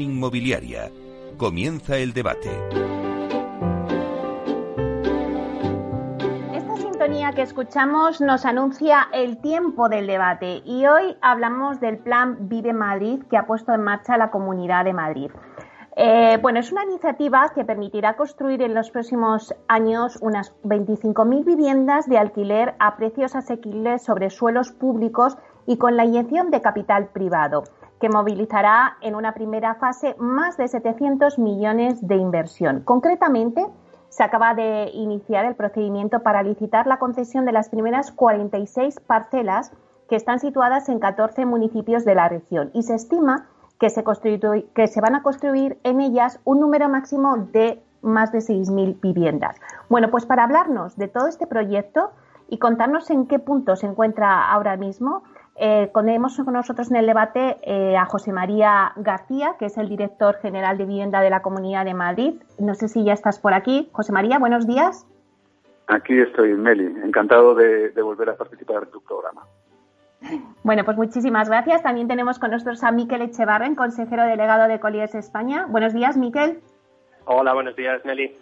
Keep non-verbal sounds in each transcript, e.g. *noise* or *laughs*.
inmobiliaria. Comienza el debate. Esta sintonía que escuchamos nos anuncia el tiempo del debate y hoy hablamos del plan Vive Madrid que ha puesto en marcha la Comunidad de Madrid. Eh, bueno, es una iniciativa que permitirá construir en los próximos años unas 25.000 viviendas de alquiler a precios asequibles sobre suelos públicos y con la inyección de capital privado, que movilizará en una primera fase más de 700 millones de inversión. Concretamente, se acaba de iniciar el procedimiento para licitar la concesión de las primeras 46 parcelas que están situadas en 14 municipios de la región y se estima que se, que se van a construir en ellas un número máximo de más de 6.000 viviendas. Bueno, pues para hablarnos de todo este proyecto y contarnos en qué punto se encuentra ahora mismo, eh, tenemos con nosotros en el debate eh, a José María García, que es el director general de vivienda de la Comunidad de Madrid. No sé si ya estás por aquí. José María, buenos días. Aquí estoy, Meli. Encantado de, de volver a participar en tu programa. Bueno, pues muchísimas gracias. También tenemos con nosotros a Miquel Echevarren, consejero delegado de Colliers España. Buenos días, Miquel. Hola, buenos días, Nelly.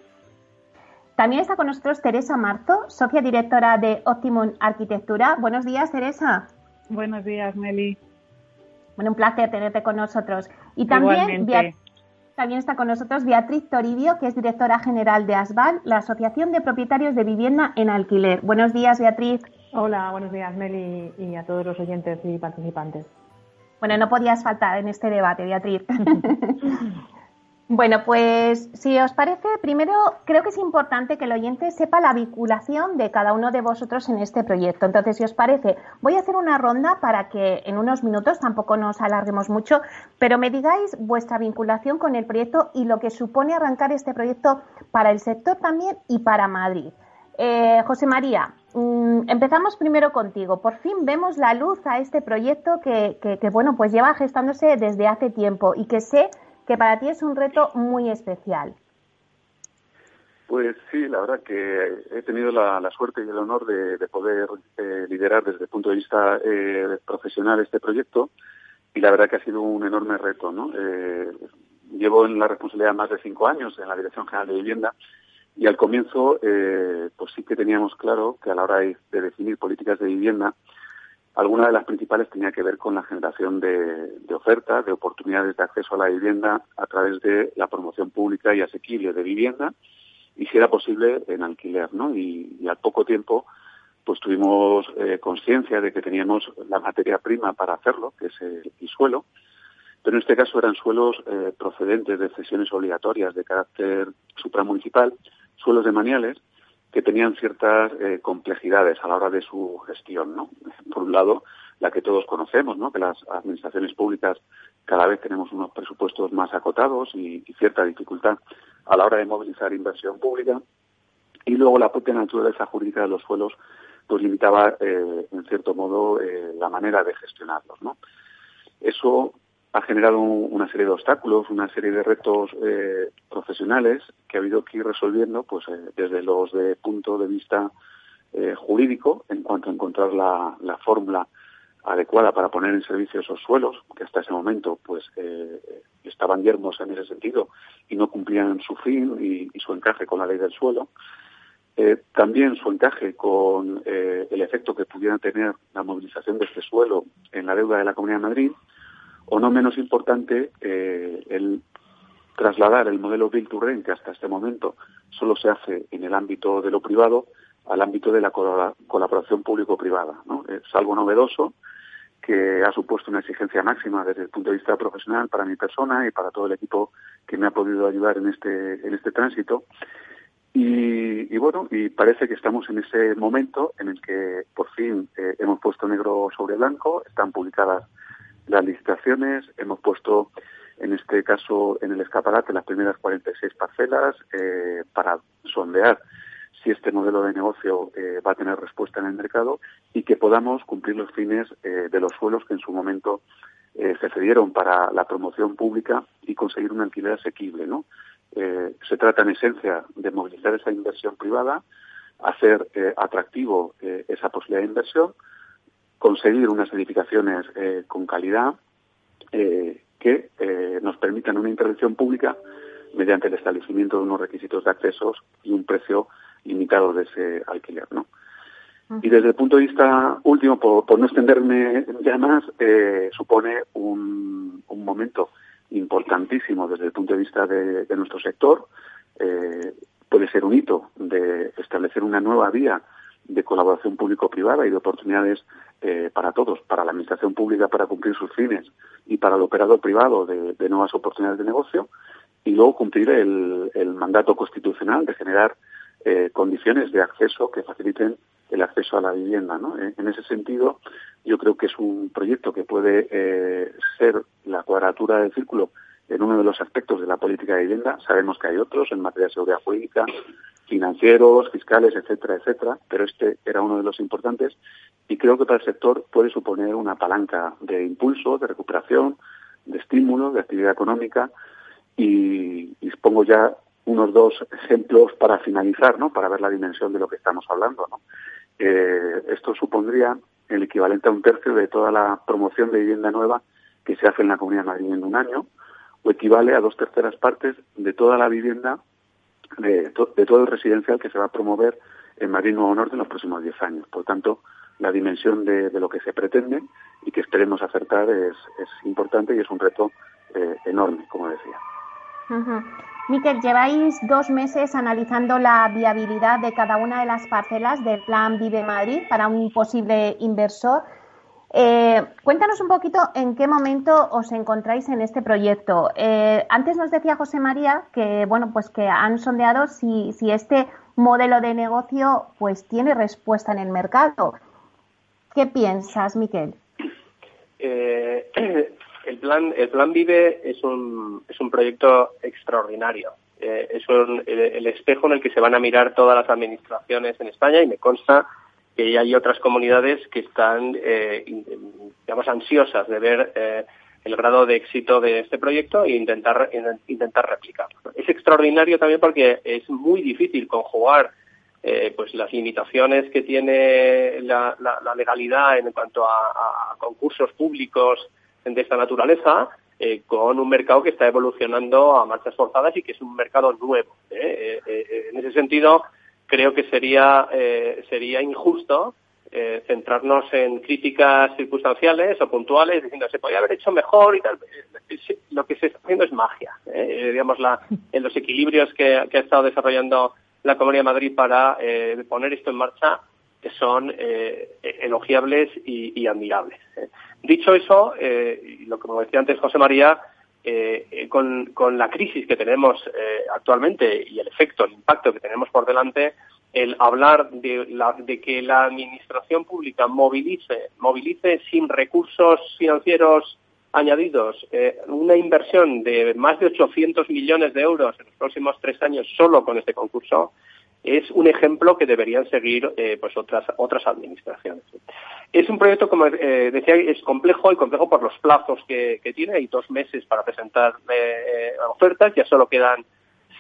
También está con nosotros Teresa Marzo, socia directora de Optimum Arquitectura. Buenos días, Teresa. Buenos días, Nelly. Bueno, un placer tenerte con nosotros. Y también, también está con nosotros Beatriz Toribio, que es directora general de ASBAL, la Asociación de Propietarios de Vivienda en Alquiler. Buenos días, Beatriz. Hola, buenos días, Meli, y a todos los oyentes y participantes. Bueno, no podías faltar en este debate, Beatriz. *laughs* bueno, pues si os parece, primero creo que es importante que el oyente sepa la vinculación de cada uno de vosotros en este proyecto. Entonces, si os parece, voy a hacer una ronda para que en unos minutos, tampoco nos alarguemos mucho, pero me digáis vuestra vinculación con el proyecto y lo que supone arrancar este proyecto para el sector también y para Madrid. Eh, José María, mm, empezamos primero contigo. Por fin vemos la luz a este proyecto que, bueno, pues lleva gestándose desde hace tiempo y que sé que para ti es un reto muy especial. Pues sí, la verdad que he tenido la, suerte y el honor de, poder eh, liderar desde el punto de vista eh, profesional este proyecto y la verdad que ha sido un enorme reto. ¿no? llevo en la responsabilidad más de cinco años en la Dirección General de Vivienda y al comienzo, eh, pues sí que teníamos claro que a la hora de, definir políticas de vivienda, alguna de las principales tenía que ver con la generación de, de ofertas, de oportunidades de acceso a la vivienda a través de la promoción pública y asequible de vivienda, y si era posible en alquiler, ¿no? Y, al poco tiempo, pues tuvimos eh, conciencia de que teníamos la materia prima para hacerlo, que es el, suelo, pero en este caso eran suelos eh, procedentes de cesiones obligatorias de carácter supramunicipal suelos de maniales que tenían ciertas eh, complejidades a la hora de su gestión, ¿no? Por un lado, la que todos conocemos, ¿no? Que las administraciones públicas cada vez tenemos unos presupuestos más acotados y, cierta dificultad a la hora de movilizar inversión pública. Y luego la propia naturaleza jurídica de los suelos pues limitaba, eh, en cierto modo, eh, la manera de gestionarlos, ¿no? Eso ha generado una serie de obstáculos, una serie de retos eh, profesionales que ha habido que ir resolviendo, pues eh, desde los de punto de vista eh, jurídico, en cuanto a encontrar la, fórmula adecuada para poner en servicio esos suelos, que hasta ese momento pues estaban yermos en ese sentido y no cumplían su fin y, y su encaje con la ley del suelo. también su encaje con el efecto que pudiera tener la movilización de este suelo en la deuda de la Comunidad de Madrid o no menos importante eh, el trasladar el modelo Build to Rent, que hasta este momento solo se hace en el ámbito de lo privado, al ámbito de la colaboración público-privada. ¿no? Es algo novedoso que ha supuesto una exigencia máxima desde el punto de vista profesional para mi persona y para todo el equipo que me ha podido ayudar en este, en este tránsito. Y, bueno, y parece que estamos en ese momento en el que por fin eh, hemos puesto negro sobre blanco, están publicadas las licitaciones, hemos puesto en este caso en el escaparate las primeras 46 parcelas eh, para sondear si este modelo de negocio eh, va a tener respuesta en el mercado y que podamos cumplir los fines eh, de los suelos que en su momento se cedieron para la promoción pública y conseguir un alquiler asequible. ¿no? se trata en esencia de movilizar esa inversión privada, hacer atractivo esa posibilidad de inversión conseguir unas edificaciones eh, con calidad eh, que eh, nos permitan una intervención pública mediante el establecimiento de unos requisitos de accesos y un precio limitado de ese alquiler, ¿no? Y desde el punto de vista último, por, no extenderme ya más, eh, supone un, momento importantísimo desde el punto de vista de, nuestro sector. Eh, puede ser un hito de establecer una nueva vía de colaboración público-privada y de oportunidades eh, para todos, para la administración pública para cumplir sus fines y para el operador privado de, nuevas oportunidades de negocio y luego cumplir el, mandato constitucional de generar eh, condiciones de acceso que faciliten el acceso a la vivienda. ¿no? En ese sentido, yo creo que es un proyecto que puede eh, ser la cuadratura del círculo en uno de los aspectos de la política de vivienda. Sabemos que hay otros en materia de seguridad jurídica, financieros, fiscales, etcétera, etcétera, pero este era uno de los importantes y creo que para el sector puede suponer una palanca de impulso, de recuperación, de estímulo, de actividad económica y, y pongo ya unos dos ejemplos para finalizar, ¿no? Para ver la dimensión de lo que estamos hablando, ¿no? Eh, esto supondría el equivalente a un tercio de toda la promoción de vivienda nueva que se hace en la Comunidad de Madrid en un año, o equivale a dos terceras partes de toda la vivienda de, todo el residencial que se va a promover en Madrid Nuevo Norte en los próximos 10 años. Por tanto, la dimensión de, lo que se pretende y que esperemos acertar es, importante y es un reto eh, enorme, como decía. Miquel, lleváis dos meses analizando la viabilidad de cada una de las parcelas del Plan Vive Madrid para un posible inversor. Eh, cuéntanos un poquito en qué momento os encontráis en este proyecto. Eh, antes nos decía José María que bueno, pues que han sondeado si, si este modelo de negocio pues tiene respuesta en el mercado. ¿Qué piensas, Miquel? Eh, *clears throat* el plan el plan Vive es un es un proyecto extraordinario. es el espejo en el que se van a mirar todas las administraciones en España y me consta que hay otras comunidades que están, eh, ansiosas de ver eh, el grado de éxito de este proyecto e intentar, intentar replicarlo. Es extraordinario también porque es muy difícil conjugar eh, pues las limitaciones que tiene la, legalidad en cuanto a, concursos públicos de esta naturaleza con un mercado que está evolucionando a marchas forzadas y que es un mercado nuevo. en ese sentido, creo que sería, eh, sería injusto eh, centrarnos en críticas circunstanciales o puntuales diciendo se podría haber hecho mejor y tal. Eh, lo que se está haciendo es magia. digamos, la, en los equilibrios que, ha estado desarrollando la Comunidad de Madrid para poner esto en marcha que son elogiables y, y admirables. Dicho eso, lo que como decía antes José María, eh, con, la crisis que tenemos eh, actualmente y el efecto, el impacto que tenemos por delante, el hablar de, la, de que la administración pública movilice, movilice sin recursos financieros añadidos eh, una inversión de más de 800 millones de euros en los próximos tres años solo con este concurso, es un ejemplo que deberían seguir eh, pues otras otras administraciones. Es un proyecto, como eh, decía, es complejo y complejo por los plazos que, tiene. Hay dos meses para presentar eh, ofertas, ya solo quedan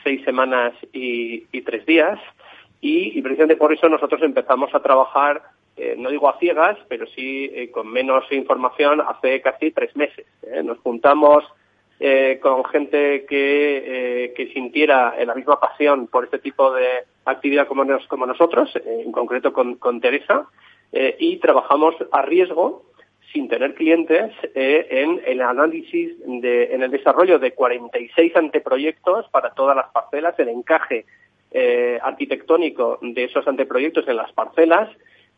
seis semanas y, tres días. Y, precisamente por eso nosotros empezamos a trabajar, no digo a ciegas, pero sí con menos información hace casi tres meses. Nos juntamos eh, con gente que, eh, que sintiera la misma pasión por este tipo de actividad como, como nosotros, eh, en concreto con, con Teresa, y trabajamos a riesgo sin tener clientes en el análisis, de, en el desarrollo de 46 anteproyectos para todas las parcelas, el encaje arquitectónico de esos anteproyectos en las parcelas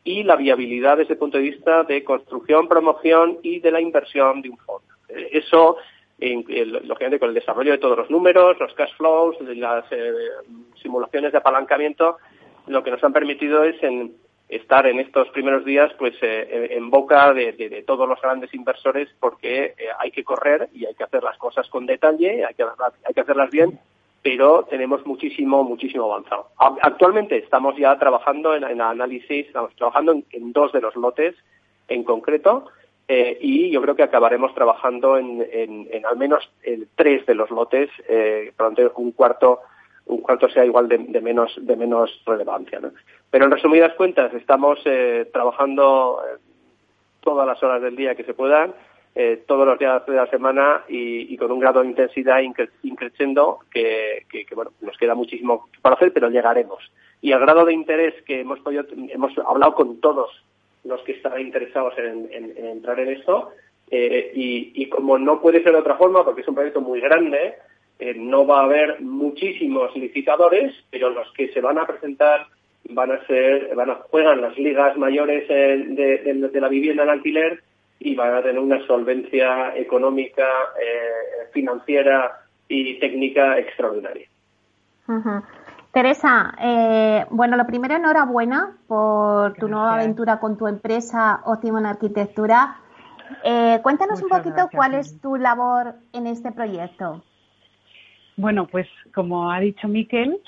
y la viabilidad desde el punto de vista de construcción, promoción y de la inversión de un fondo. Eso lógicamente con el desarrollo de todos los números, los cash flows, las eh, simulaciones de apalancamiento, lo que nos han permitido es en estar en estos primeros días pues eh, en boca de, todos los grandes inversores porque eh, hay que correr y hay que hacer las cosas con detalle, hay que, hay que hacerlas bien, pero tenemos muchísimo, muchísimo avanzado. Actualmente estamos ya trabajando en, en análisis, estamos trabajando en dos de los lotes en concreto, eh, y yo creo que acabaremos trabajando en, al menos tres de los lotes, eh, un cuarto un cuarto sea igual de, menos de menos relevancia. ¿no? Pero en resumidas cuentas estamos eh, trabajando todas las horas del día que se puedan eh, todos los días de la semana y, con un grado de intensidad increciendo que, bueno, nos queda muchísimo para hacer, pero llegaremos. Y el grado de interés que hemos podido, hemos hablado con todos los que están interesados en, entrar en esto, eh, y, como no puede ser de otra forma, porque es un proyecto muy grande, eh, no va a haber muchísimos licitadores, pero los que se van a presentar van a ser, van a juegan las ligas mayores de la vivienda en alquiler y van a tener una solvencia económica, eh, financiera y técnica extraordinaria. Teresa, eh, bueno, lo primero, enhorabuena por tu nueva aventura con tu empresa Óptimo en Arquitectura. Eh, cuéntanos un poquito cuál es tu labor en este proyecto. Bueno, pues como ha dicho Miquel,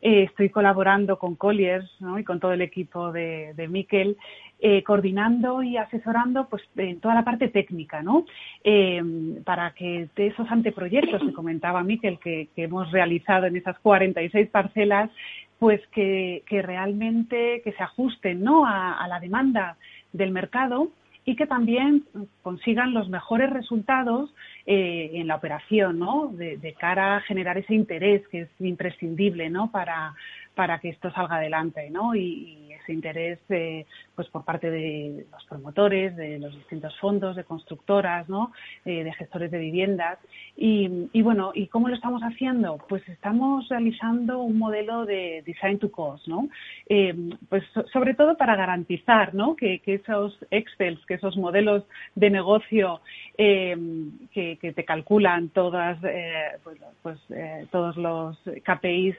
estoy colaborando con Colliers y con todo el equipo de, de Miquel eh, coordinando y asesorando pues en toda la parte técnica, ¿no? Eh, para que de esos anteproyectos que comentaba Miquel que, que hemos realizado en esas 46 parcelas, pues que, que realmente que se ajusten, ¿no? A, la demanda del mercado y que también consigan los mejores resultados eh, en la operación, ¿no? De, de, cara a generar ese interés que es imprescindible, ¿no? Para, para que esto salga adelante, ¿no? Y, ese interés, eh, pues por parte de los promotores, de los distintos fondos, de constructoras, ¿no? Eh, de gestores de viviendas. Y, y, bueno, ¿y cómo lo estamos haciendo? Pues estamos realizando un modelo de design to cost, ¿no? Eh, pues sobre todo para garantizar, ¿no? Que, esos excels, que esos modelos de negocio que, que, te calculan todas, pues, pues todos los KPIs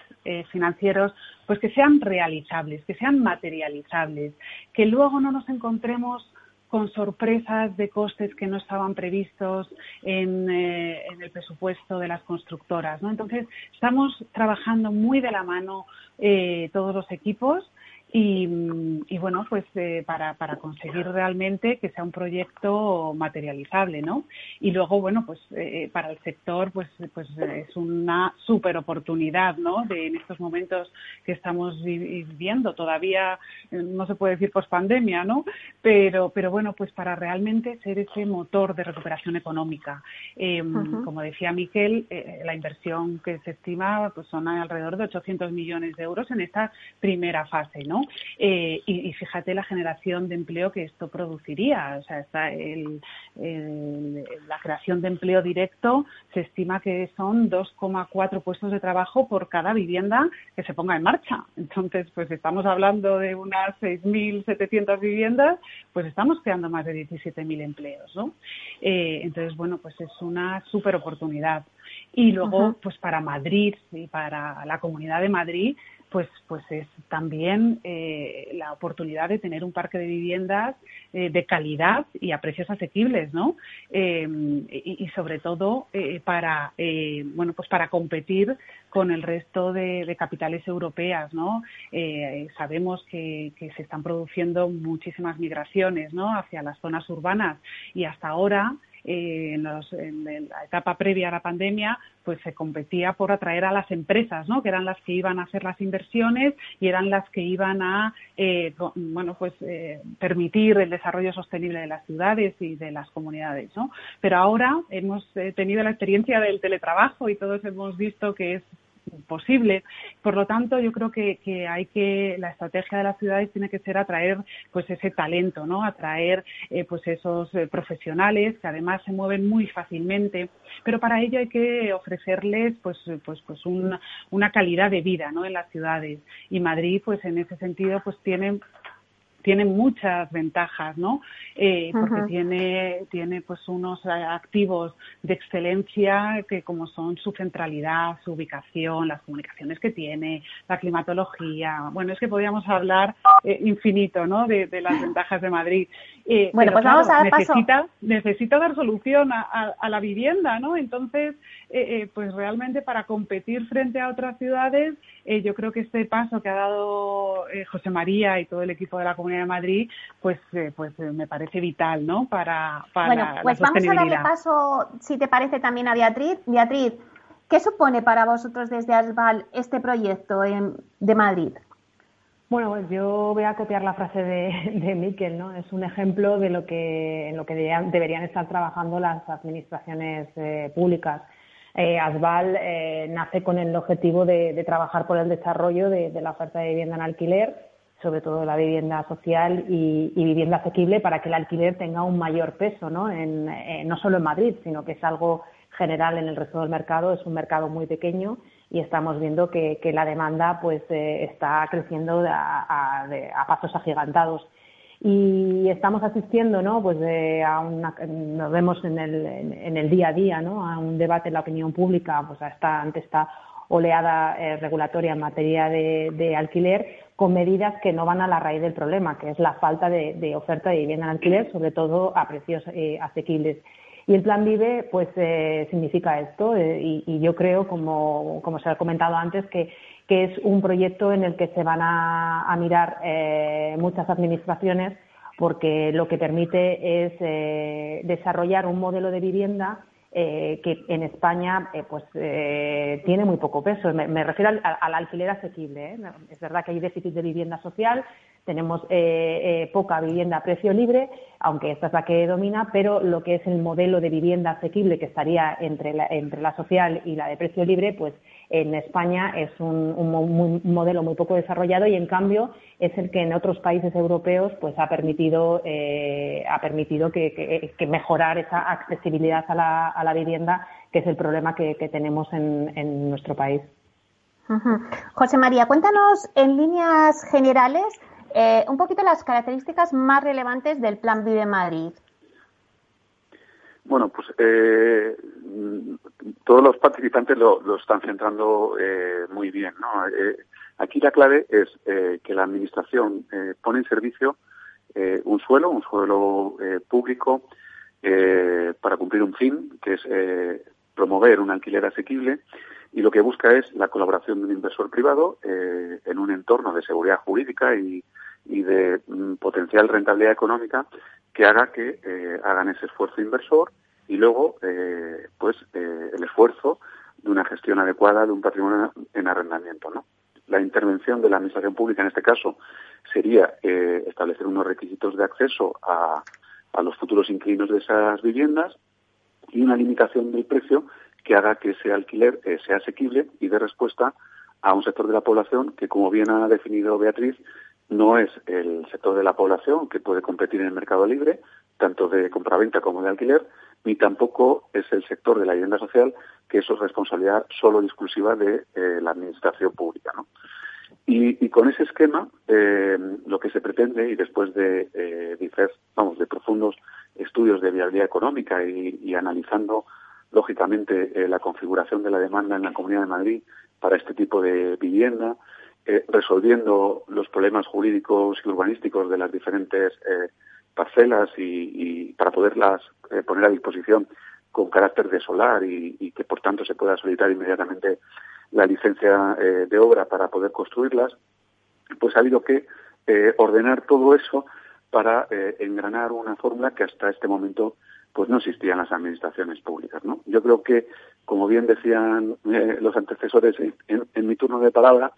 financieros pues que sean realizables, que sean materializables, que luego no nos encontremos con sorpresas de costes que no estaban previstos en, eh, el presupuesto de las constructoras. ¿no? Entonces, estamos trabajando muy de la mano eh, todos los equipos y, bueno, pues eh, para, para, conseguir realmente que sea un proyecto materializable, ¿no? Y luego, bueno, pues eh, para el sector, pues, pues es una super oportunidad, ¿no? De en estos momentos que estamos viviendo, todavía eh, no se puede decir post pandemia, ¿no? Pero, pero bueno, pues para realmente ser ese motor de recuperación económica. Em, como decía Miquel, la inversión que se estima pues son alrededor de 800 millones de euros en esta primera fase, ¿no? Eh, y, fíjate la generación de empleo que esto produciría. O sea, está el, la creación de empleo directo se estima que son 2,4 puestos de trabajo por cada vivienda que se ponga en marcha. Entonces, pues estamos hablando de unas 6.700 viviendas, pues estamos creando más de 17.000 empleos, ¿no? Eh, entonces, bueno, pues es una súper oportunidad. Y luego, pues para Madrid y para la Comunidad de Madrid, pues, pues es también eh, la oportunidad de tener un parque de viviendas eh, de calidad y a precios asequibles, ¿no? Eh, y, sobre todo para, bueno, pues para competir con el resto de, capitales europeas, ¿no? sabemos que, que, se están produciendo muchísimas migraciones, ¿no? Hacia las zonas urbanas y hasta ahora eh, en, la etapa previa a la pandemia, pues se competía por atraer a las empresas, ¿no? Que eran las que iban a hacer las inversiones y eran las que iban a, eh, bueno, pues eh, permitir el desarrollo sostenible de las ciudades y de las comunidades, ¿no? Pero ahora hemos tenido la experiencia del teletrabajo y todos hemos visto que es posible. Por lo tanto, yo creo que, que, hay que la estrategia de las ciudades tiene que ser atraer pues ese talento, ¿no? Atraer eh, pues esos eh, profesionales que además se mueven muy fácilmente, pero para ello hay que ofrecerles pues pues pues una, una calidad de vida, ¿no? En las ciudades y Madrid pues en ese sentido pues tiene tiene muchas ventajas, ¿no? Eh, porque tiene, tiene pues unos activos de excelencia que como son su centralidad, su ubicación, las comunicaciones que tiene, la climatología. Bueno, es que podríamos hablar eh, infinito, ¿no? De, las ventajas de Madrid. Eh, bueno, pues vamos a dar necesita, necesita dar solución a, a, la vivienda, ¿no? Entonces, pues realmente para competir frente a otras ciudades, yo creo que este paso que ha dado José María y todo el equipo de la comunidad de Madrid, pues, eh, pues eh, me parece vital, ¿no? Para, para bueno, pues vamos a darle paso, si te parece, también a Beatriz. Beatriz, ¿qué supone para vosotros desde Asval este proyecto de Madrid? Bueno, yo voy a copiar la frase de, de Miquel, ¿no? Es un ejemplo de lo que, en lo que deberían, estar trabajando las administraciones eh, públicas. Eh, Asval eh, nace con el objetivo de, trabajar por el desarrollo de, la oferta de vivienda en alquiler, sobre todo la vivienda social y, vivienda asequible, para que el alquiler tenga un mayor peso, ¿no? En, no solo en Madrid, sino que es algo general en el resto del mercado. Es un mercado muy pequeño y estamos viendo que, la demanda pues eh, está creciendo a, pasos agigantados y estamos asistiendo no pues a una, nos vemos en el, en el día a día no a un debate en la opinión pública pues esta, ante esta oleada eh, regulatoria en materia de, alquiler con medidas que no van a la raíz del problema que es la falta de, oferta de vivienda en alquiler sobre todo a precios eh, asequibles y el plan Vive, pues, eh, significa esto. Eh, y, yo creo, como, como se ha comentado antes, que, que, es un proyecto en el que se van a, mirar eh, muchas administraciones porque lo que permite es desarrollar un modelo de vivienda que en España pues tiene muy poco peso. Me, refiero al, al, alquiler asequible. Es verdad que hay déficit de vivienda social, tenemos eh, eh, poca vivienda a precio libre, aunque esta es la que domina, pero lo que es el modelo de vivienda asequible que estaría entre la, entre la social y la de precio libre, pues en España es un, modelo muy poco desarrollado y en cambio es el que en otros países europeos pues ha permitido eh, ha permitido que, mejorar esa accesibilidad a la, a la, vivienda que es el problema que, tenemos en, nuestro país. José María, cuéntanos en líneas generales eh, un poquito las características más relevantes del Plan Vive Madrid. Bueno, pues eh, todos los participantes lo, están centrando eh, muy bien. Aquí la clave es que la Administración pone en servicio un suelo, un suelo público, para cumplir un fin, que es promover un alquiler asequible y lo que busca es la colaboración de un inversor privado eh, en un entorno de seguridad jurídica y, de mm, potencial rentabilidad económica que haga que eh, hagan ese esfuerzo inversor y luego eh, pues el esfuerzo de una gestión adecuada de un patrimonio en arrendamiento no la intervención de la administración pública en este caso sería establecer unos requisitos de acceso a, a los futuros inquilinos de esas viviendas y una limitación del precio que haga que ese alquiler eh, sea asequible y dé respuesta a un sector de la población que, como bien ha definido Beatriz, no es el sector de la población que puede competir en el mercado libre, tanto de compraventa como de alquiler, ni tampoco es el sector de la vivienda social, que eso es responsabilidad solo y exclusiva de eh, la administración pública. ¿no? Y, con ese esquema, eh, lo que se pretende, y después de, eh, vamos, de profundos estudios de viabilidad económica y analizando lógicamente, eh, la configuración de la demanda en la Comunidad de Madrid para este tipo de vivienda, eh, resolviendo los problemas jurídicos y urbanísticos de las diferentes eh, parcelas y, para poderlas poner a disposición con carácter de solar y, que, por tanto, se pueda solicitar inmediatamente la licencia de obra para poder construirlas, pues ha habido que ordenar todo eso para engranar una fórmula que hasta este momento pues no existían las administraciones públicas. ¿no? Yo creo que, como bien decían eh, los antecesores en, mi turno de palabra,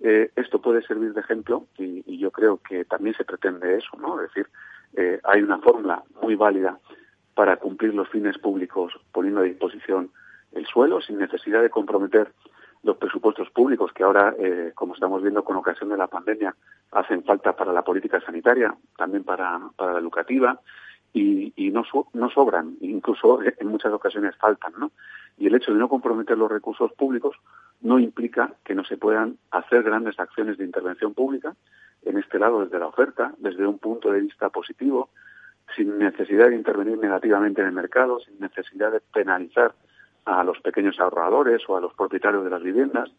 eh, esto puede servir de ejemplo y, yo creo que también se pretende eso, ¿no? Decir, eh, hay una fórmula muy válida para cumplir los fines públicos poniendo a disposición el suelo sin necesidad de comprometer los presupuestos públicos que ahora, como estamos viendo con ocasión de la pandemia, hacen falta para la política sanitaria, también para, para la educativa, y, no, no sobran, incluso *laughs* en muchas ocasiones faltan, ¿no? Y el hecho de no comprometer los recursos públicos no implica que no se puedan hacer grandes acciones de intervención pública, en este lado desde la oferta, desde un punto de vista positivo, sin necesidad de intervenir negativamente en el mercado, sin necesidad de penalizar a los pequeños ahorradores o a los propietarios de las viviendas,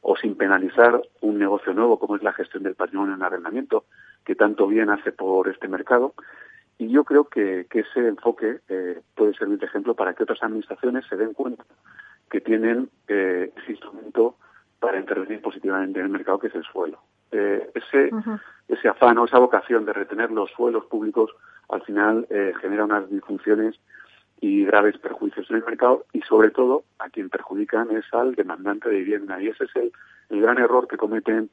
o sin penalizar un negocio nuevo como es la gestión del patrimonio en arrendamiento, que tanto bien hace por este mercado, y yo creo que, ese enfoque eh, puede servir de ejemplo para que otras administraciones se den cuenta que tienen eh, ese instrumento para intervenir positivamente en el mercado, que es el suelo. Eh, ese, ese afán o esa vocación de retener los suelos públicos al final genera unas disfunciones y graves perjuicios en el mercado y sobre todo a quien perjudican es al demandante de vivienda y ese es el, el gran error que cometen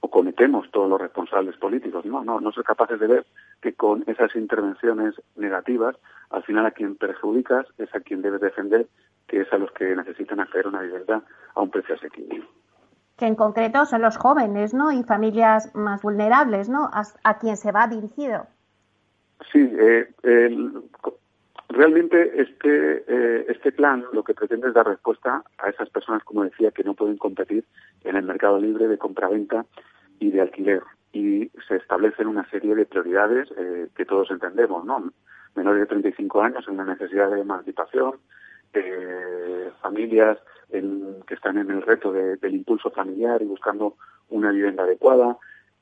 o cometemos todos los responsables políticos. No, no, no ser capaces de ver que con esas intervenciones negativas, al final a quien perjudicas es a quien debes defender, que es a los que necesitan hacer una vivienda a un precio asequible. Que en concreto son los jóvenes, ¿no? Y familias más vulnerables, ¿no? A, quien se va dirigido. Sí, eh, realmente este, eh, este plan lo que pretende es dar respuesta a esas personas, como decía, que no pueden competir en el mercado libre de compraventa y de alquiler. Y se establecen una serie de prioridades eh, que todos entendemos, ¿no? Menores de 35 años en la necesidad de emancipación, eh, familias que están en el reto del impulso familiar y buscando una vivienda adecuada,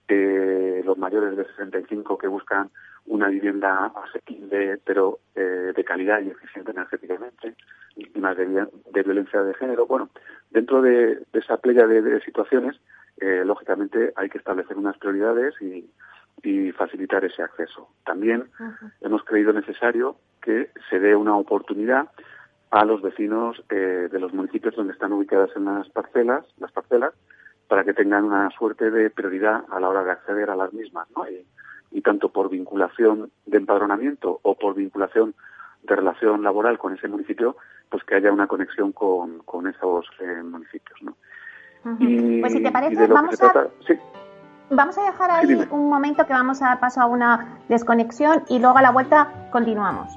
eh, los mayores de 65 que buscan una vivienda asequible pero eh, de calidad y eficiente energéticamente, víctimas de, de violencia de género. Bueno, dentro de, esa playa de, situaciones, eh, lógicamente hay que establecer unas prioridades y, facilitar ese acceso. También hemos creído necesario que se dé una oportunidad a los vecinos eh, de los municipios donde están ubicadas en las parcelas, las parcelas, para que tengan una suerte de prioridad a la hora de acceder a las mismas, ¿no? Y, tanto por vinculación de empadronamiento o por vinculación de relación laboral con ese municipio, pues que haya una conexión con, con esos eh, municipios, ¿no? pues si te parece, vamos a... Vamos a dejar ahí un momento que vamos a dar paso a una desconexión y luego a la vuelta continuamos.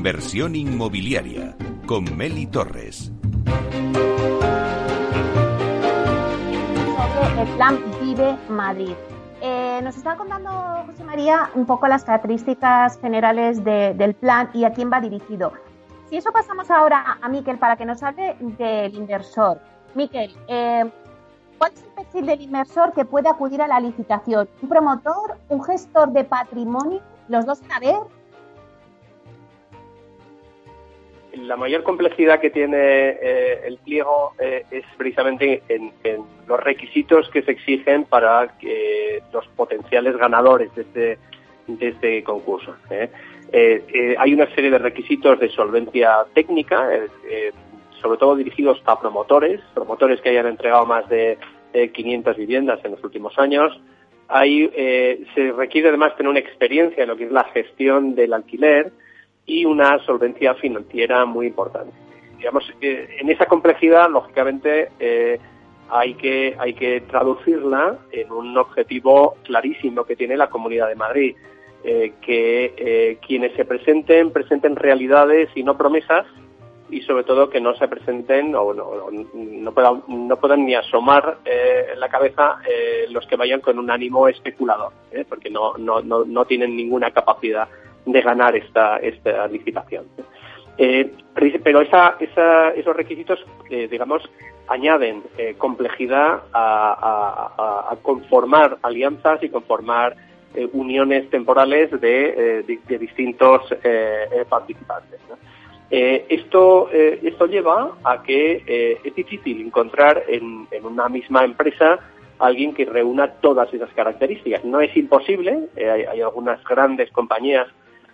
Inversión inmobiliaria con Meli Torres. Sobre el plan Vive Madrid. Eh, nos está contando José María un poco las características generales del plan y a quién va dirigido. Si eso pasamos ahora a Miquel para que nos hable del inversor. Miquel, eh, ¿cuál es el perfil del inversor que puede acudir a la licitación? ¿Un promotor? ¿Un gestor de patrimonio? ¿Los dos a ver? La mayor complejidad que tiene eh, el pliego eh, es precisamente en, los requisitos que se exigen para que los potenciales ganadores de este, de este concurso. ¿eh? hay una serie de requisitos de solvencia técnica, sobre todo dirigidos a promotores, promotores que hayan entregado más de 500 viviendas en los últimos años. Hay, se requiere además tener una experiencia en lo que es la gestión del alquiler, y una solvencia financiera muy importante. Digamos, eh, en esa complejidad, lógicamente, eh, hay, que, hay que traducirla en un objetivo clarísimo que tiene la Comunidad de Madrid, eh, que quienes se presenten, presenten realidades y no promesas, y sobre todo que no se presenten o no, no, puedan, no puedan ni asomar en la cabeza los que vayan con un ánimo especulador, porque no, no, no, no tienen ninguna capacidad de ganar esta, esta licitación. Eh, pero esa, esos requisitos, eh, digamos, añaden eh, complejidad a, conformar alianzas y conformar uniones temporales de, distintos participantes. esto, esto lleva a que es difícil encontrar en, en, una misma empresa alguien que reúna todas esas características. No es imposible, hay algunas grandes compañías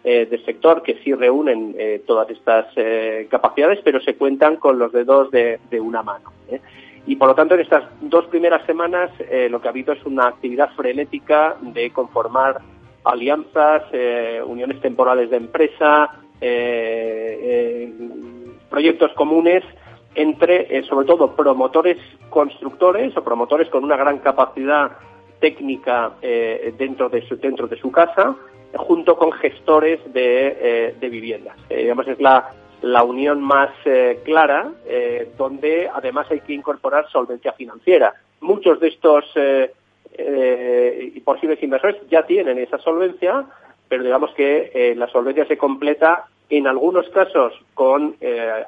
eh, del sector que sí reúnen eh, todas estas eh, capacidades, pero se cuentan con los dedos de, una mano. Y por lo tanto, en estas dos primeras semanas lo que ha habido es una actividad frenética de conformar alianzas, uniones temporales de empresa, proyectos comunes entre, sobre todo, promotores constructores o promotores con una gran capacidad técnica dentro, de su, dentro de su casa junto con gestores de, eh, viviendas. Eh, digamos, es la, unión más eh, clara, donde además hay que incorporar solvencia financiera. Muchos de estos posibles inversores ya tienen esa solvencia, pero digamos que la solvencia se completa en algunos casos con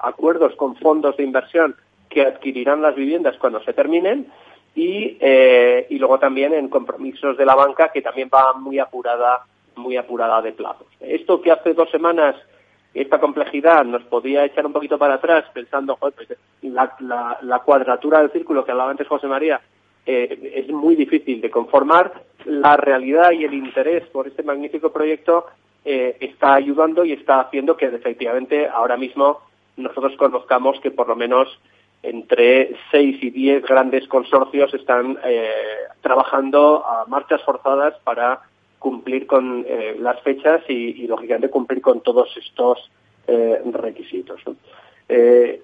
acuerdos con fondos de inversión que adquirirán las viviendas cuando se terminen y, y luego también en compromisos de la banca que también va muy apurada muy apurada de plazos. Esto que hace dos semanas esta complejidad nos podía echar un poquito para atrás pensando, pues, la, cuadratura del círculo que hablaba antes José María eh, es muy difícil de conformar. La realidad y el interés por este magnífico proyecto eh, está ayudando y está haciendo que efectivamente ahora mismo nosotros conozcamos que por lo menos entre seis y diez grandes consorcios están eh, trabajando a marchas forzadas para cumplir con eh, las fechas y, lógicamente, cumplir con todos estos eh, requisitos. Eh,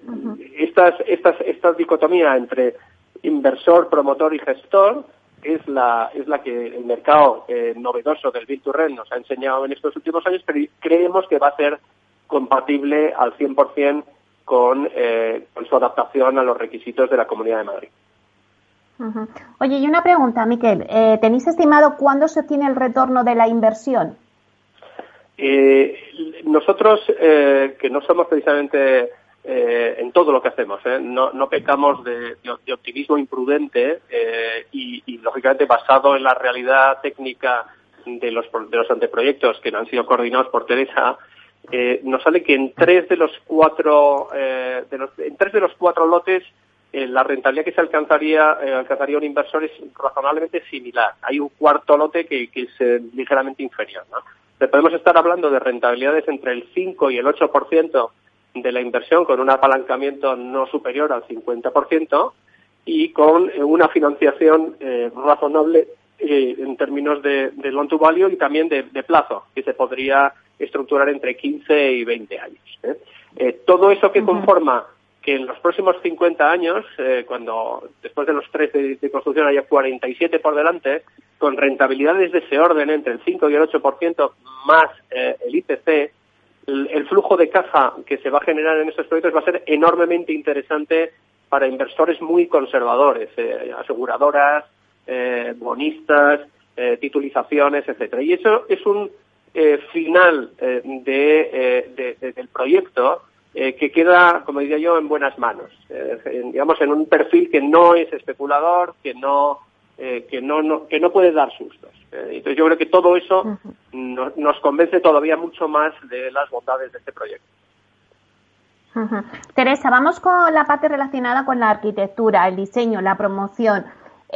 estas, estas, esta dicotomía entre inversor, promotor y gestor es la, es la que el mercado novedoso del Virtual nos ha enseñado en estos últimos años, pero creemos que va a ser compatible al 100% con, con su adaptación a los requisitos de la Comunidad de Madrid. Oye, y una pregunta, Miquel. Eh, ¿Tenéis estimado cuándo se obtiene el retorno de la inversión? Eh, nosotros, eh, que no somos precisamente en todo lo que hacemos, no, pecamos de, optimismo imprudente y, lógicamente, basado en la realidad técnica de los, de los anteproyectos que no han sido coordinados por Teresa, nos sale que en tres de los cuatro, de los, en tres de los cuatro lotes eh, la rentabilidad que se alcanzaría, eh, alcanzaría un inversor es razonablemente similar. Hay un cuarto lote que, es eh, ligeramente inferior. ¿no? Pero podemos estar hablando de rentabilidades entre el 5 y el 8% de la inversión con un apalancamiento no superior al 50% y con una financiación razonable en términos de, loan to value y también de, plazo, que se podría estructurar entre 15 y 20 años. todo eso que conforma que en los próximos 50 años, eh, cuando después de los tres de, construcción haya 47 por delante, con rentabilidades de ese orden entre el 5 y el 8% más eh, el IPC, el, flujo de caja que se va a generar en estos proyectos va a ser enormemente interesante para inversores muy conservadores, eh, aseguradoras, eh, bonistas, titulizaciones, etcétera. Y eso es un final de, del proyecto que queda, como diría yo, en buenas manos. digamos, en un perfil que no es especulador, que no que no, que no puede dar sustos. entonces yo creo que todo eso nos convence todavía mucho más de las bondades de este proyecto. Teresa, vamos con la parte relacionada con la arquitectura, el diseño, la promoción.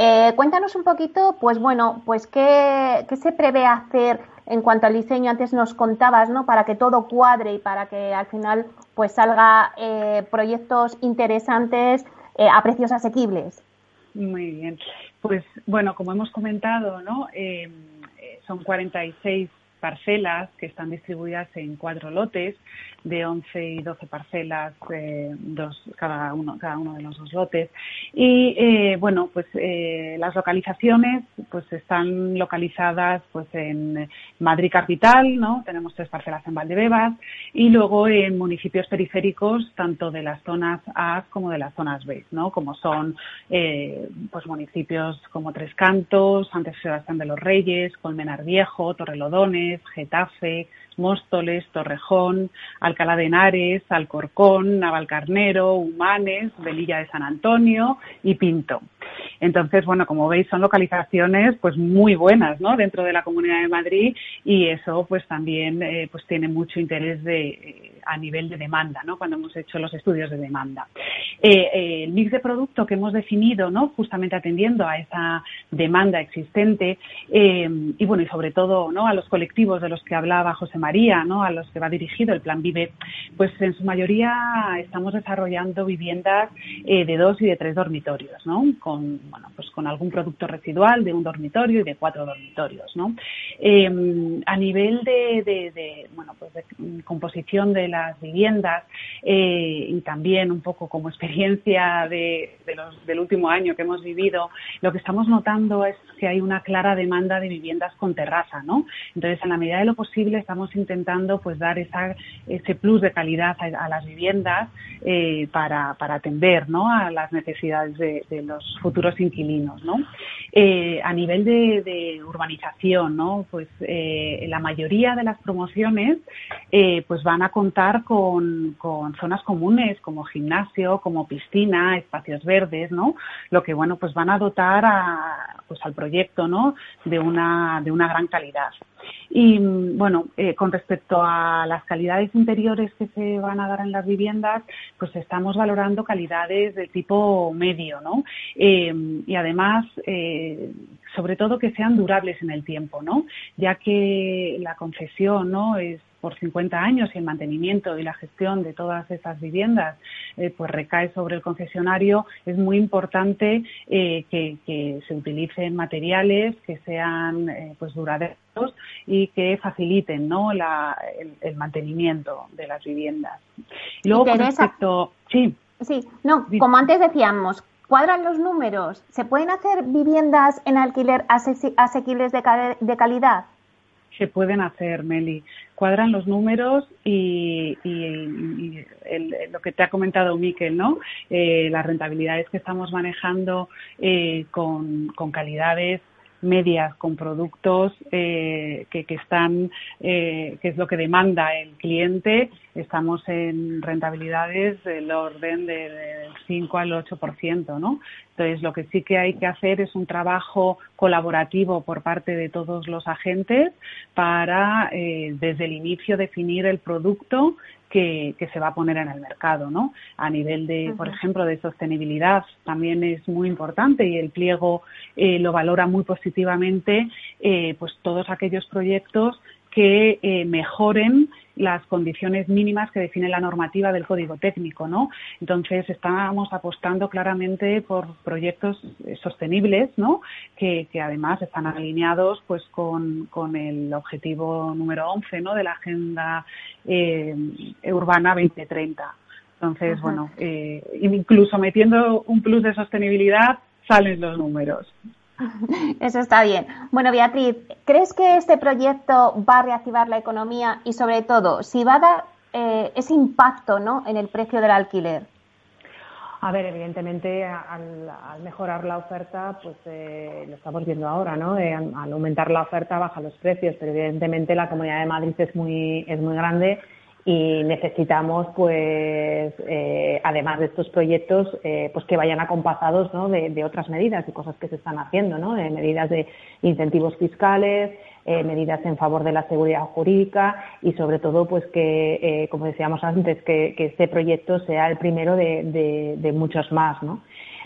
Eh, cuéntanos un poquito, pues bueno, pues qué, se prevé hacer en cuanto al diseño. Antes nos contabas, ¿no? Para que todo cuadre y para que al final pues salga eh, proyectos interesantes eh, a precios asequibles. Muy bien. Pues bueno, como hemos comentado, ¿no? son 46 parcelas que están distribuidas en cuatro lotes de 11 y 12 parcelas, eh, dos, cada, uno, cada uno de los dos lotes. Y eh, bueno, pues eh, las localizaciones pues están localizadas pues en Madrid capital, ¿no? Tenemos tres parcelas en Valdebebas y luego en municipios periféricos tanto de las zonas A como de las zonas B, ¿no? Como son pues municipios como Tres Cantos, Santos Sebastián de los Reyes, Colmenar Viejo, Torrelodones, Getafe, Móstoles, Torrejón, Alcalá de Henares, Alcorcón, Navalcarnero, Humanes, Velilla de San Antonio y Pinto. Entonces, bueno, como veis, son localizaciones pues muy buenas, ¿no? Dentro de la Comunidad de Madrid y eso pues también eh, pues tiene mucho interés eh, a nivel de demanda, ¿no? Cuando hemos hecho los estudios de demanda. Eh, el mix de producto que hemos definido, ¿no? Justamente atendiendo a esa demanda existente y bueno, y sobre todo, ¿no? A los colectivos de los que hablaba José María, A los que va dirigido el Plan Vive, pues en su mayoría estamos desarrollando viviendas de dos y de tres dormitorios, ¿no? Con bueno, pues con algún producto residual de un dormitorio y de cuatro dormitorios, ¿no? Em, a nivel de, bueno, pues de composición de las viviendas eh, y también un poco como experiencia de, los, del último año que hemos vivido, lo que estamos notando es que hay una clara demanda de viviendas con terraza, ¿no? Entonces, en la medida de lo posible, estamos intentando pues dar esa, ese plus de calidad a, las viviendas eh, para, para atender, ¿no? A las necesidades de, de los futuros inquilinos, ¿no? Eh, a nivel de, urbanización, ¿no? Pues eh, la mayoría de las promociones eh, pues van a contar con, zonas comunes como gimnasio, como piscina, espacios verdes, ¿no? Lo que bueno pues van a dotar a, pues al proyecto, ¿no? De una de una gran calidad. Y bueno, eh, con respecto a las calidades interiores que se van a dar en las viviendas, pues estamos valorando calidades de tipo medio, ¿no? Eh, y además, eh, sobre todo que sean durables en el tiempo, ¿no? Ya que la concesión, ¿no? Es por 50 años y el mantenimiento y la gestión de todas estas viviendas eh, pues recae sobre el concesionario, es muy importante eh, que, se utilicen materiales que sean eh, pues duraderos y que faciliten ¿no? el, mantenimiento de las viviendas. Y luego con respecto... Sí. Sí, no, como antes decíamos, cuadran los números. ¿Se pueden hacer viviendas en alquiler asequibles de calidad? se pueden hacer, Meli. Cuadran los números y, lo que te ha comentado Miquel, ¿no? Eh, las rentabilidades que estamos manejando eh, con, calidades medias con productos eh, que, están, que es lo que demanda el cliente. Estamos en rentabilidades del orden del 5 al 8%, ¿no? Entonces, lo que sí que hay que hacer es un trabajo colaborativo por parte de todos los agentes para, eh, desde el inicio, definir el producto que, se va a poner en el mercado, ¿no? A nivel de, por ejemplo, de sostenibilidad también es muy importante y el pliego eh, lo valora muy positivamente, eh, pues todos aquellos proyectos que eh, mejoren las condiciones mínimas que define la normativa del código técnico, ¿no? Entonces estamos apostando claramente por proyectos eh, sostenibles, ¿no? Que, además están alineados, pues, con, el objetivo número 11, ¿no? De la agenda eh, urbana 2030. Entonces, bueno, incluso metiendo un plus de sostenibilidad salen los números. *laughs* Eso está bien. Bueno, Beatriz, ¿crees que este proyecto va a reactivar la economía y, sobre todo, si va a dar eh, ese impacto ¿no? en el precio del alquiler? A ver, evidentemente, al, mejorar la oferta, pues eh, lo estamos viendo ahora, ¿no? Eh, al aumentar la oferta bajan los precios, pero evidentemente la Comunidad de Madrid es muy es muy grande y necesitamos pues eh, además de estos proyectos eh, pues que vayan acompasados ¿no? de, otras medidas y cosas que se están haciendo ¿no? medidas de incentivos fiscales eh, medidas en favor de la seguridad jurídica y sobre todo pues que como decíamos antes que, este proyecto sea el primero de, de muchos más ¿no?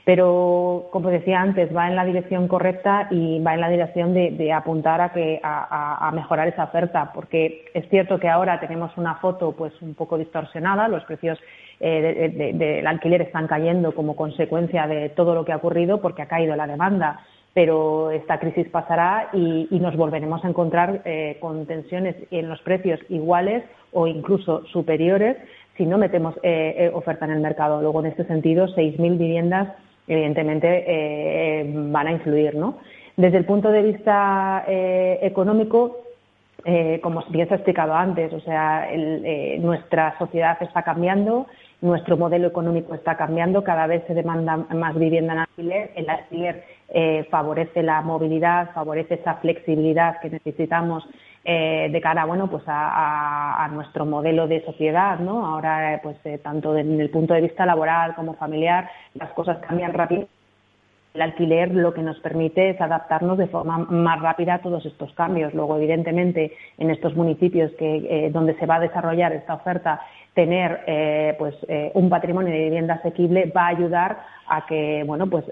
Pero como decía antes va en la dirección correcta y va en la dirección de, apuntar a que a, mejorar esa oferta porque es cierto que ahora tenemos una foto pues un poco distorsionada los precios eh, del alquiler están cayendo como consecuencia de todo lo que ha ocurrido porque ha caído la demanda pero esta crisis pasará y, nos volveremos a encontrar eh, con tensiones en los precios iguales o incluso superiores si no metemos eh, oferta en el mercado. Luego, en este sentido, 6.000 viviendas evidentemente eh, van a influir, ¿no? Desde el punto de vista eh, económico, eh, como bien se ha explicado antes, o sea, nuestra sociedad está cambiando, nuestro modelo económico está cambiando, cada vez se demanda más vivienda en alquiler, el alquiler favorece la movilidad, favorece esa flexibilidad que necesitamos eh, de cara bueno pues a, nuestro modelo de sociedad no ahora pues eh, tanto en el punto de vista laboral como familiar las cosas cambian rápido el alquiler lo que nos permite es adaptarnos de forma más rápida a todos estos cambios. Luego, evidentemente, en estos municipios que, eh, donde se va a desarrollar esta oferta, tener eh, pues eh, un patrimonio de vivienda asequible va a ayudar a que bueno pues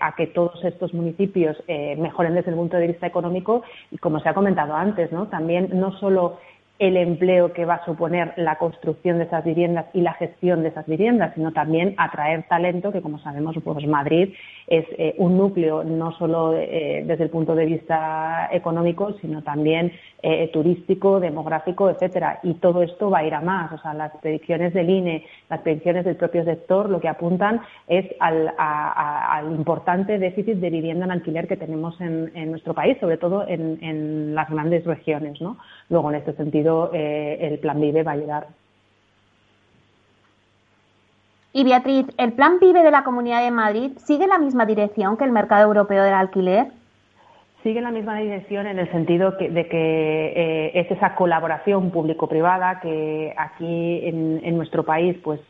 a que todos estos municipios mejoren desde el punto de vista económico y como se ha comentado antes no también no solo el empleo que va a suponer la construcción de esas viviendas y la gestión de esas viviendas, sino también atraer talento, que como sabemos, pues Madrid es eh, un núcleo no solo eh, desde el punto de vista económico, sino también eh, turístico, demográfico, etcétera. Y todo esto va a ir a más. O sea, las predicciones del INE, las predicciones del propio sector, lo que apuntan es al, importante déficit de vivienda en alquiler que tenemos en, nuestro país, sobre todo en, en las grandes regiones. ¿no? Luego, en este sentido, el Plan Vive va a ayudar. Y Beatriz, ¿el Plan Vive de la Comunidad de Madrid sigue la misma dirección que el mercado europeo del alquiler? Sigue la misma dirección en el sentido de que eh, es esa colaboración público-privada que aquí en, nuestro país, pues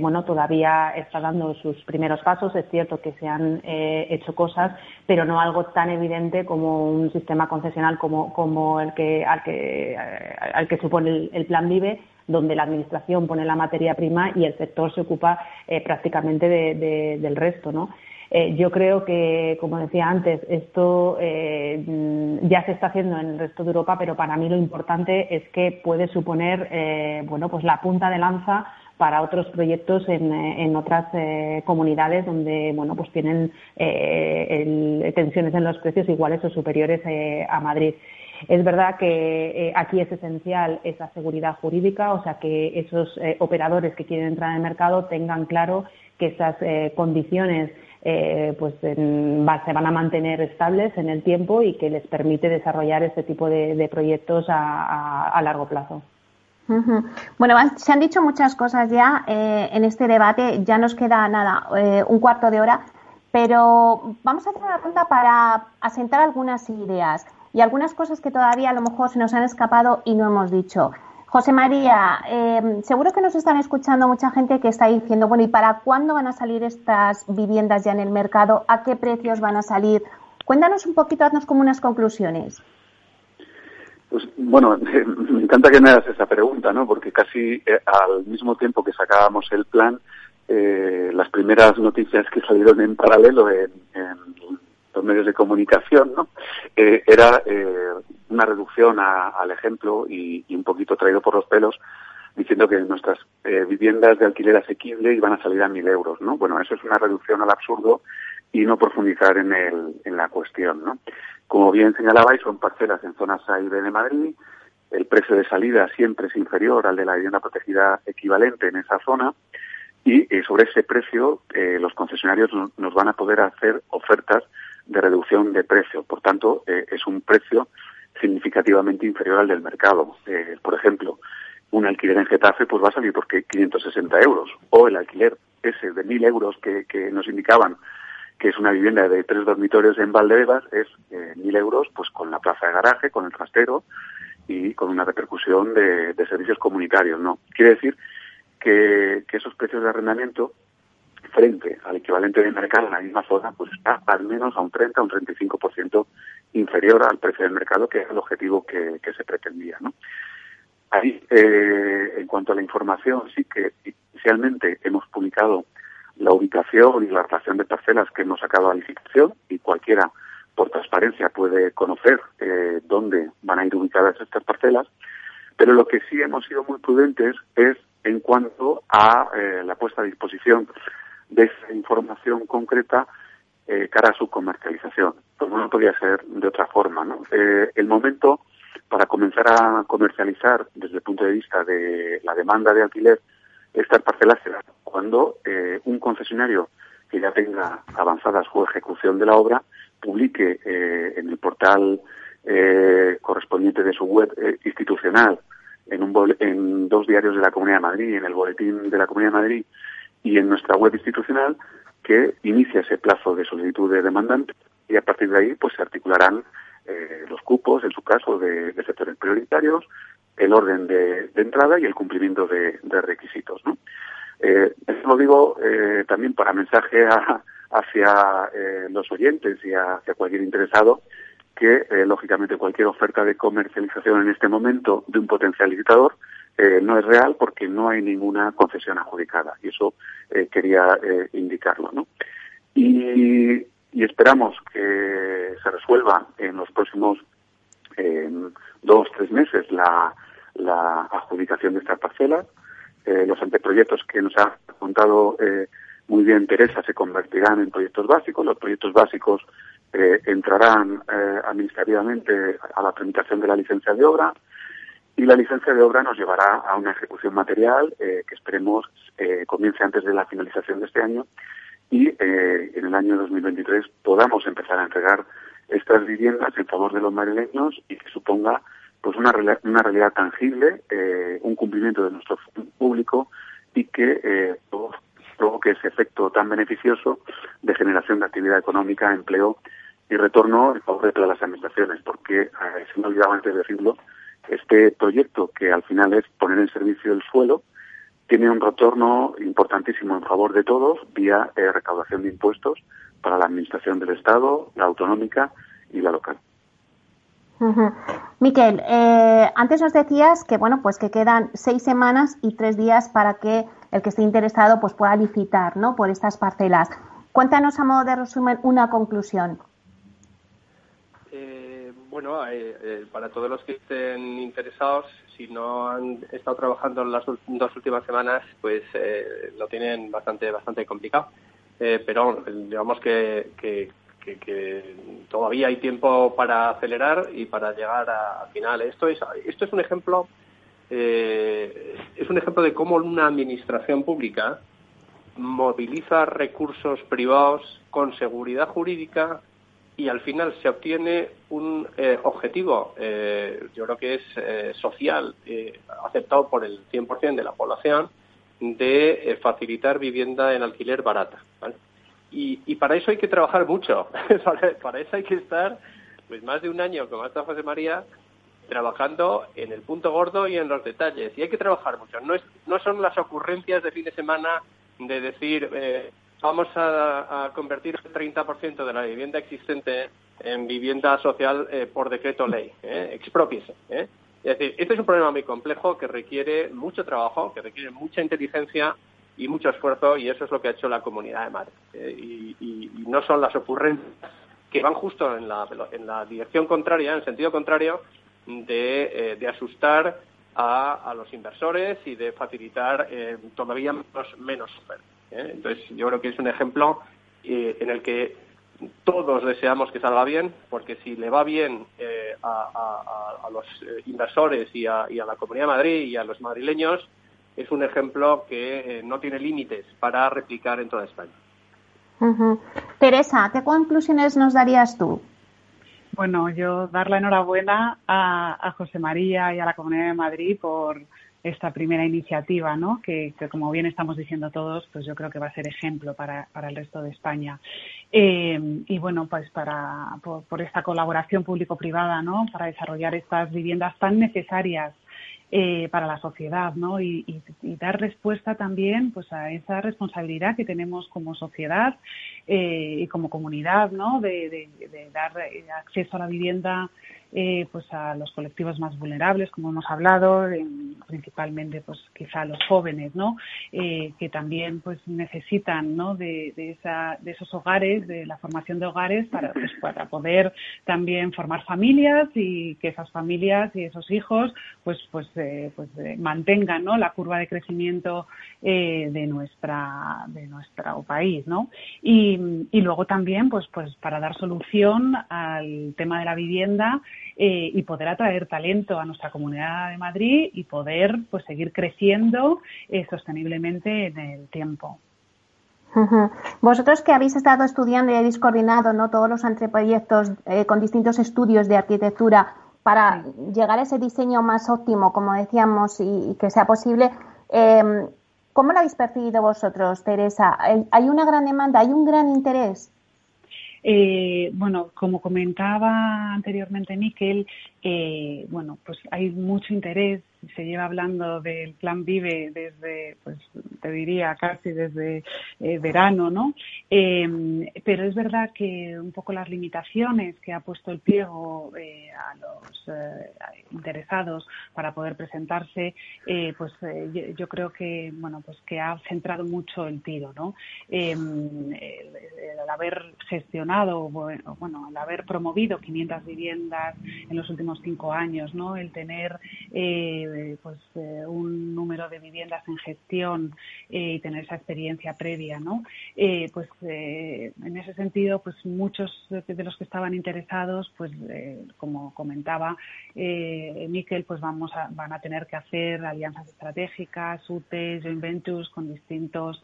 bueno, todavía está dando sus primeros pasos. Es cierto que se han eh, hecho cosas, pero no algo tan evidente como un sistema concesional como, el que al que al que supone el Plan Vive donde la Administración pone la materia prima y el sector se ocupa eh, prácticamente del resto, ¿no? Eh, yo creo que, como decía antes, esto eh, ya se está haciendo en el resto de Europa, pero para mí lo importante es que puede suponer, bueno, pues la punta de lanza para otros proyectos en, otras comunidades donde, bueno, pues tienen tensiones en los precios iguales o superiores a Madrid. Es verdad que eh, aquí es esencial esa seguridad jurídica, o sea, que esos eh, operadores que quieren entrar en el mercado tengan claro que esas eh, pues se van a mantener estables en el tiempo y que les permite desarrollar este tipo de, proyectos a, largo plazo. Bueno, se han dicho muchas cosas ya en este debate, ya nos queda nada, un cuarto de hora, pero vamos a hacer una ronda para asentar algunas ideas y algunas cosas que todavía a lo mejor se nos han escapado y no hemos dicho. José María, eh, seguro que nos están escuchando mucha gente que está diciendo, bueno, ¿y para cuándo van a salir estas viviendas ya en el mercado? ¿A qué precios van a salir? Cuéntanos un poquito, haznos como unas conclusiones. Pues bueno, *laughs* me encanta que me hagas esa pregunta, ¿no? Porque casi eh, al mismo tiempo que sacábamos el plan, eh, las primeras noticias que salieron en paralelo en, en los medios de comunicación, ¿no? Eh, era eh, una reducción al ejemplo y, un poquito traído por los pelos, diciendo que nuestras eh, viviendas de alquiler asequible iban a salir a mil euros, ¿no? Bueno, eso es una reducción al absurdo y no profundizar en, el, en la cuestión, ¿no? Como bien señalabais, son parcelas en zonas A y B de Madrid, el precio de salida siempre es inferior al de la vivienda protegida equivalente en esa zona, y sobre ese precio los concesionarios nos van a poder hacer ofertas de reducción de precio. Por tanto, es un precio significativamente inferior al del mercado. por ejemplo, un alquiler en Getafe pues va a salir por 560 euros o el alquiler ese de 1.000 euros que, que nos indicaban que es una vivienda de tres dormitorios en Valdebebas, es eh, mil euros pues con la plaza de garaje, con el trastero y con una repercusión de, servicios comunitarios. No quiere decir que, esos precios de arrendamiento frente al equivalente de mercado en la misma zona, pues está al menos a un 30, un 35% inferior al precio del mercado, que es el objetivo que, se pretendía. ¿no? Ahí, eh, en cuanto a la información, sí que inicialmente hemos publicado la ubicación y la relación de parcelas que hemos sacado a licitación y cualquiera por transparencia puede conocer eh, dónde van a ir ubicadas estas parcelas, pero lo que sí hemos sido muy prudentes es en cuanto a eh, la puesta a disposición de esa información concreta eh, cara a su comercialización. Pues no podía ser de otra forma. ¿no? el momento para comenzar a comercializar desde el punto de vista de la demanda de alquiler estas parcelas serán cuando eh, un concesionario que ya tenga avanzada su ejecución de la obra publique eh, en el portal eh, correspondiente de su web institucional, en, un en dos diarios de la Comunidad de Madrid, en el boletín de la Comunidad de Madrid y en nuestra web institucional, que inicia ese plazo de solicitud de demandante y a partir de ahí pues se articularán los cupos, en su caso, de, sectores prioritarios, el orden de, entrada y el cumplimiento de, requisitos. ¿no? Eh, eso lo digo eh, también para mensaje hacia eh, los oyentes y hacia cualquier interesado que, lógicamente, cualquier oferta de comercialización en este momento de un potencial licitador no es real porque no hay ninguna concesión adjudicada. Y eso quería indicarlo. ¿no? Y, esperamos que se resuelva en los próximos dos, tres meses la, la adjudicación de estas parcelas. Eh, los anteproyectos que nos ha contado eh, muy bien Teresa se convertirán en proyectos básicos. Los proyectos básicos eh, entrarán administrativamente a la tramitación de la licencia de obra y la licencia de obra nos llevará a una ejecución material que esperemos comience antes de la finalización de este año y en el año 2023 podamos empezar a entregar estas viviendas en favor de los madrileños y que suponga pues una, una realidad tangible, eh, un cumplimiento de nuestro público y que eh, provoque ese efecto tan beneficioso de generación de actividad económica, empleo y retorno en favor de todas las administraciones, porque, eh, se me olvidaba antes de decirlo, este proyecto, que al final es poner en servicio el suelo, tiene un retorno importantísimo en favor de todos vía eh, recaudación de impuestos para la administración del Estado, la autonómica y la local. Miquel, eh, antes nos decías que bueno, pues que quedan seis semanas y tres días para que el que esté interesado pues pueda licitar, ¿no? Por estas parcelas. Cuéntanos a modo de resumen una conclusión. Eh, bueno, eh, para todos los que estén interesados, si no han estado trabajando en las dos últimas semanas, pues lo tienen bastante bastante complicado. pero digamos que, todavía hay tiempo para acelerar y para llegar a, al final. Esto es, esto es un ejemplo, eh, es un ejemplo de cómo una administración pública moviliza recursos privados con seguridad jurídica y al final se obtiene un eh, objetivo, eh, yo creo que es social, aceptado por el 100% de la población, de facilitar vivienda en alquiler barata. ¿vale? Y, para eso hay que trabajar mucho. *laughs* para, eso hay que estar pues más de un año, como ha estado José María, trabajando en el punto gordo y en los detalles. Y hay que trabajar mucho. No, es, no son las ocurrencias de fin de semana de decir, eh, vamos a, convertir el 30% de la vivienda existente en vivienda social eh, por decreto ley. Eh, expropiese. Eh. Es decir, este es un problema muy complejo que requiere mucho trabajo, que requiere mucha inteligencia y mucho esfuerzo y eso es lo que ha hecho la Comunidad de Madrid. Eh, y, no son las ocurrencias que van justo en la, en la dirección contraria, en el sentido contrario, de, eh, asustar a, los inversores y de facilitar eh, todavía menos, menos oferta. Entonces, yo creo que es un ejemplo en el que todos deseamos que salga bien, porque si le va bien a, los inversores y a, y a la Comunidad de Madrid y a los madrileños, es un ejemplo que eh, no tiene límites para replicar en toda España. Teresa, ¿qué conclusiones nos darías tú? Bueno, yo dar la enhorabuena a, José María y a la Comunidad de Madrid por esta primera iniciativa, ¿no? Que, como bien estamos diciendo todos, pues yo creo que va a ser ejemplo para, el resto de España. Eh, y bueno, pues para por, esta colaboración público-privada, ¿no? Para desarrollar estas viviendas tan necesarias eh, para la sociedad, ¿no? Y, dar respuesta también, pues, a esa responsabilidad que tenemos como sociedad eh, y como comunidad, ¿no? de dar acceso a la vivienda eh, pues a los colectivos más vulnerables, como hemos hablado, principalmente pues quizá a los jóvenes, ¿no? Eh, que también pues necesitan, ¿no? De, esos hogares, de la formación de hogares para, pues, para poder también formar familias y que esas familias y esos hijos pues pues eh, pues mantengan, ¿no? La curva de crecimiento de nuestra de nuestro país, ¿no? Y, y luego también pues pues para dar solución al tema de la vivienda eh, y poder atraer talento a nuestra comunidad de Madrid y poder pues seguir creciendo eh, sosteniblemente en el tiempo. Vosotros que habéis estado estudiando y habéis coordinado ¿no? todos los anteproyectos eh, con distintos estudios de arquitectura para llegar a ese diseño más óptimo, como decíamos, y, que sea posible, em, ¿cómo lo habéis percibido vosotros, Teresa? ¿Hay una gran demanda, hay un gran interés? Eh, bueno, como comentaba anteriormente Miquel, eh, bueno, pues hay mucho interés se lleva hablando del plan Vive desde, pues te diría casi desde eh, verano, ¿no? Em, pero es verdad que un poco las limitaciones que ha puesto el pliego eh, a los eh, interesados para poder presentarse, pues yo, creo que, bueno, pues que ha centrado mucho el tiro, ¿no? Em, el, haber gestionado, bueno, el haber promovido 500 viviendas en los últimos cinco años, ¿no? El tener pues eh, un número de viviendas en gestión eh, y tener esa experiencia previa, ¿no? Eh, pues en ese sentido, pues muchos de los que estaban interesados, pues como comentaba Miquel, pues vamos a, van a tener que hacer alianzas estratégicas, UTEs, joint con distintos,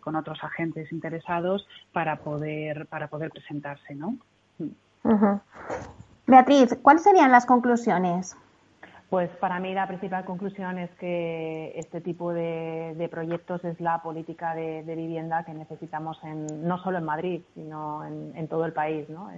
con otros agentes interesados para poder para poder presentarse, ¿no? Beatriz, ¿cuáles serían las conclusiones? Pues para mí la principal conclusión es que este tipo de, proyectos es la política de, vivienda que necesitamos en, no solo en Madrid, sino en, todo el país. ¿no?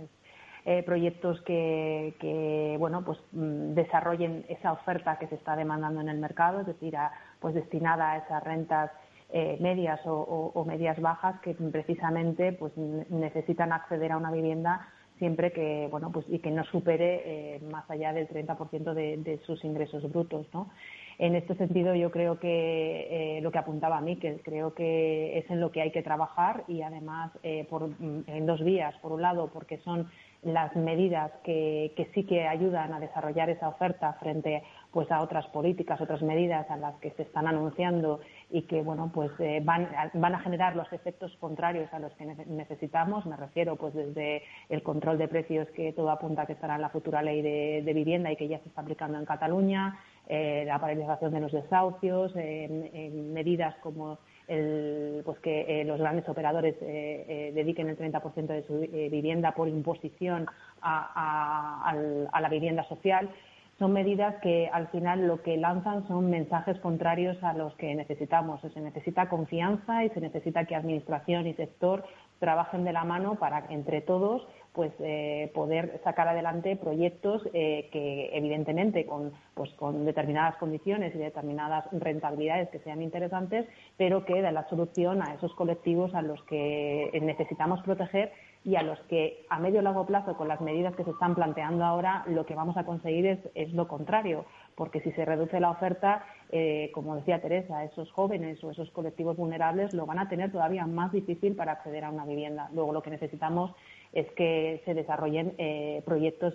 Eh, proyectos que, bueno, pues, mm, desarrollen esa oferta que se está demandando en el mercado, es decir, pues destinada a esas rentas eh, medias o, medias bajas que precisamente pues, necesitan acceder a una vivienda siempre que bueno pues y que no supere eh, más allá del 30% de, de sus ingresos brutos no en este sentido yo creo que eh, lo que apuntaba Miquel creo que es en lo que hay que trabajar y además eh, por, mm, en dos vías. Por un lado porque son las medidas que, que sí que ayudan a desarrollar esa oferta frente pues a otras políticas, otras medidas a las que se están anunciando y que bueno pues eh, van, van a generar los efectos contrarios a los que necesitamos. Me refiero pues desde el control de precios que todo apunta que estará en la futura ley de, vivienda y que ya se está aplicando en Cataluña, eh, la paralización de los desahucios, medidas como el, pues que eh, los grandes operadores dediquen el 30% de su vivienda por imposición a, a la vivienda social son medidas que al final lo que lanzan son mensajes contrarios a los que necesitamos. Se necesita confianza y se necesita que administración y sector trabajen de la mano para entre todos pues eh, poder sacar adelante proyectos eh, que evidentemente con pues con determinadas condiciones y determinadas rentabilidades que sean interesantes pero que den la solución a esos colectivos a los que necesitamos proteger y a los que a medio y largo plazo, con las medidas que se están planteando ahora, lo que vamos a conseguir es, lo contrario, porque si se reduce la oferta, eh, como decía Teresa, esos jóvenes o esos colectivos vulnerables lo van a tener todavía más difícil para acceder a una vivienda. Luego lo que necesitamos es que se desarrollen eh, proyectos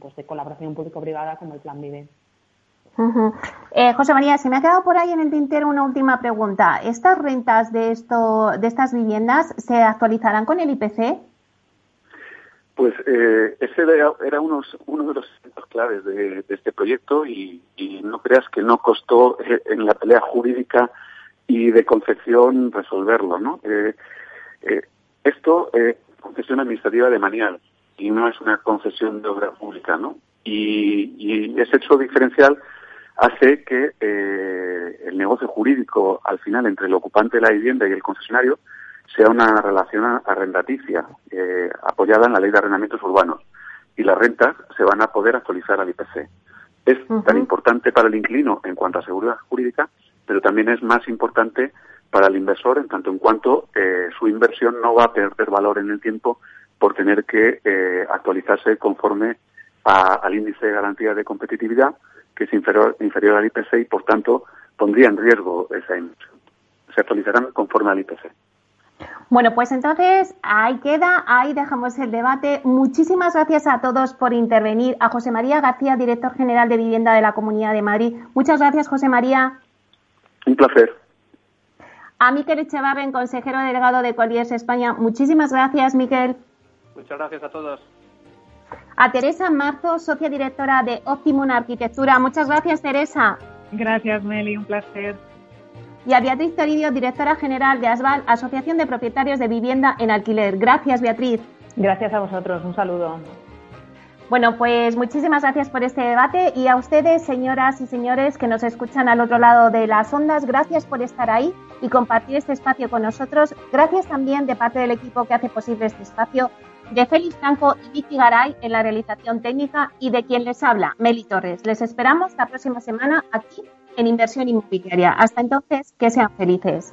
pues, de colaboración público-privada como el Plan Vive. Eh, José María, se me ha quedado por ahí en el tintero una última pregunta. ¿Estas rentas de, esto, de estas viviendas se actualizarán con el IPC? Pues eh, ese era, uno de los elementos claves de, este proyecto y, no creas que no costó eh, en la pelea jurídica y de concepción resolverlo, ¿no? Eh, Eh, esto es concesión administrativa de manial y no es una concesión de obra pública, ¿no? Y, y ese hecho diferencial hace que eh, el negocio jurídico, al final, entre el ocupante de la vivienda y el concesionario, sea una relación arrendaticia, eh, apoyada en la ley de arrendamientos urbanos. Y las rentas se van a poder actualizar al IPC. Es tan importante para el inquilino en cuanto a seguridad jurídica, pero también es más importante para el inversor en tanto en cuanto eh, su inversión no va a perder valor en el tiempo por tener que eh, actualizarse conforme al índice de garantía de competitividad, que es inferior, inferior al IPC y, por tanto, pondría en riesgo esa inversión. Se actualizarán conforme al IPC. Bueno, pues entonces ahí queda, ahí dejamos el debate. Muchísimas gracias a todos por intervenir. A José María García, director general de Vivienda de la Comunidad de Madrid. Muchas gracias, José María. Un placer. A Miquel Echevarren, consejero delegado de Colliers España. Muchísimas gracias, Miquel. Muchas gracias a todos. A Teresa Marzo, socia directora de Optimum Arquitectura. Muchas gracias, Teresa. Gracias, Meli. Un placer y a Beatriz Toridio, directora general de ASBAL, Asociación de Propietarios de Vivienda en Alquiler. Gracias, Beatriz. Gracias a vosotros. Un saludo. Bueno, pues muchísimas gracias por este debate y a ustedes, señoras y señores que nos escuchan al otro lado de las ondas, gracias por estar ahí y compartir este espacio con nosotros. Gracias también de parte del equipo que hace posible este espacio, de Félix Franco y Vicky Garay en la realización técnica y de quien les habla, Meli Torres. Les esperamos la próxima semana aquí en inversión inmobiliaria. Hasta entonces, que sean felices.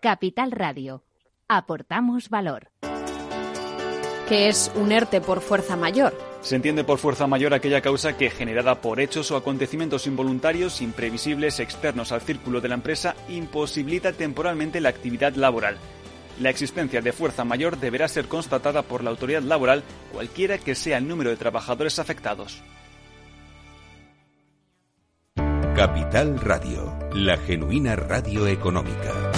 Capital Radio. Aportamos valor. ¿Qué es un ERTE por fuerza mayor? Se entiende por fuerza mayor aquella causa que, generada por hechos o acontecimientos involuntarios, imprevisibles, externos al círculo de la empresa, imposibilita temporalmente la actividad laboral. La existencia de fuerza mayor deberá ser constatada por la autoridad laboral, cualquiera que sea el número de trabajadores afectados. Capital Radio, la genuina radio económica.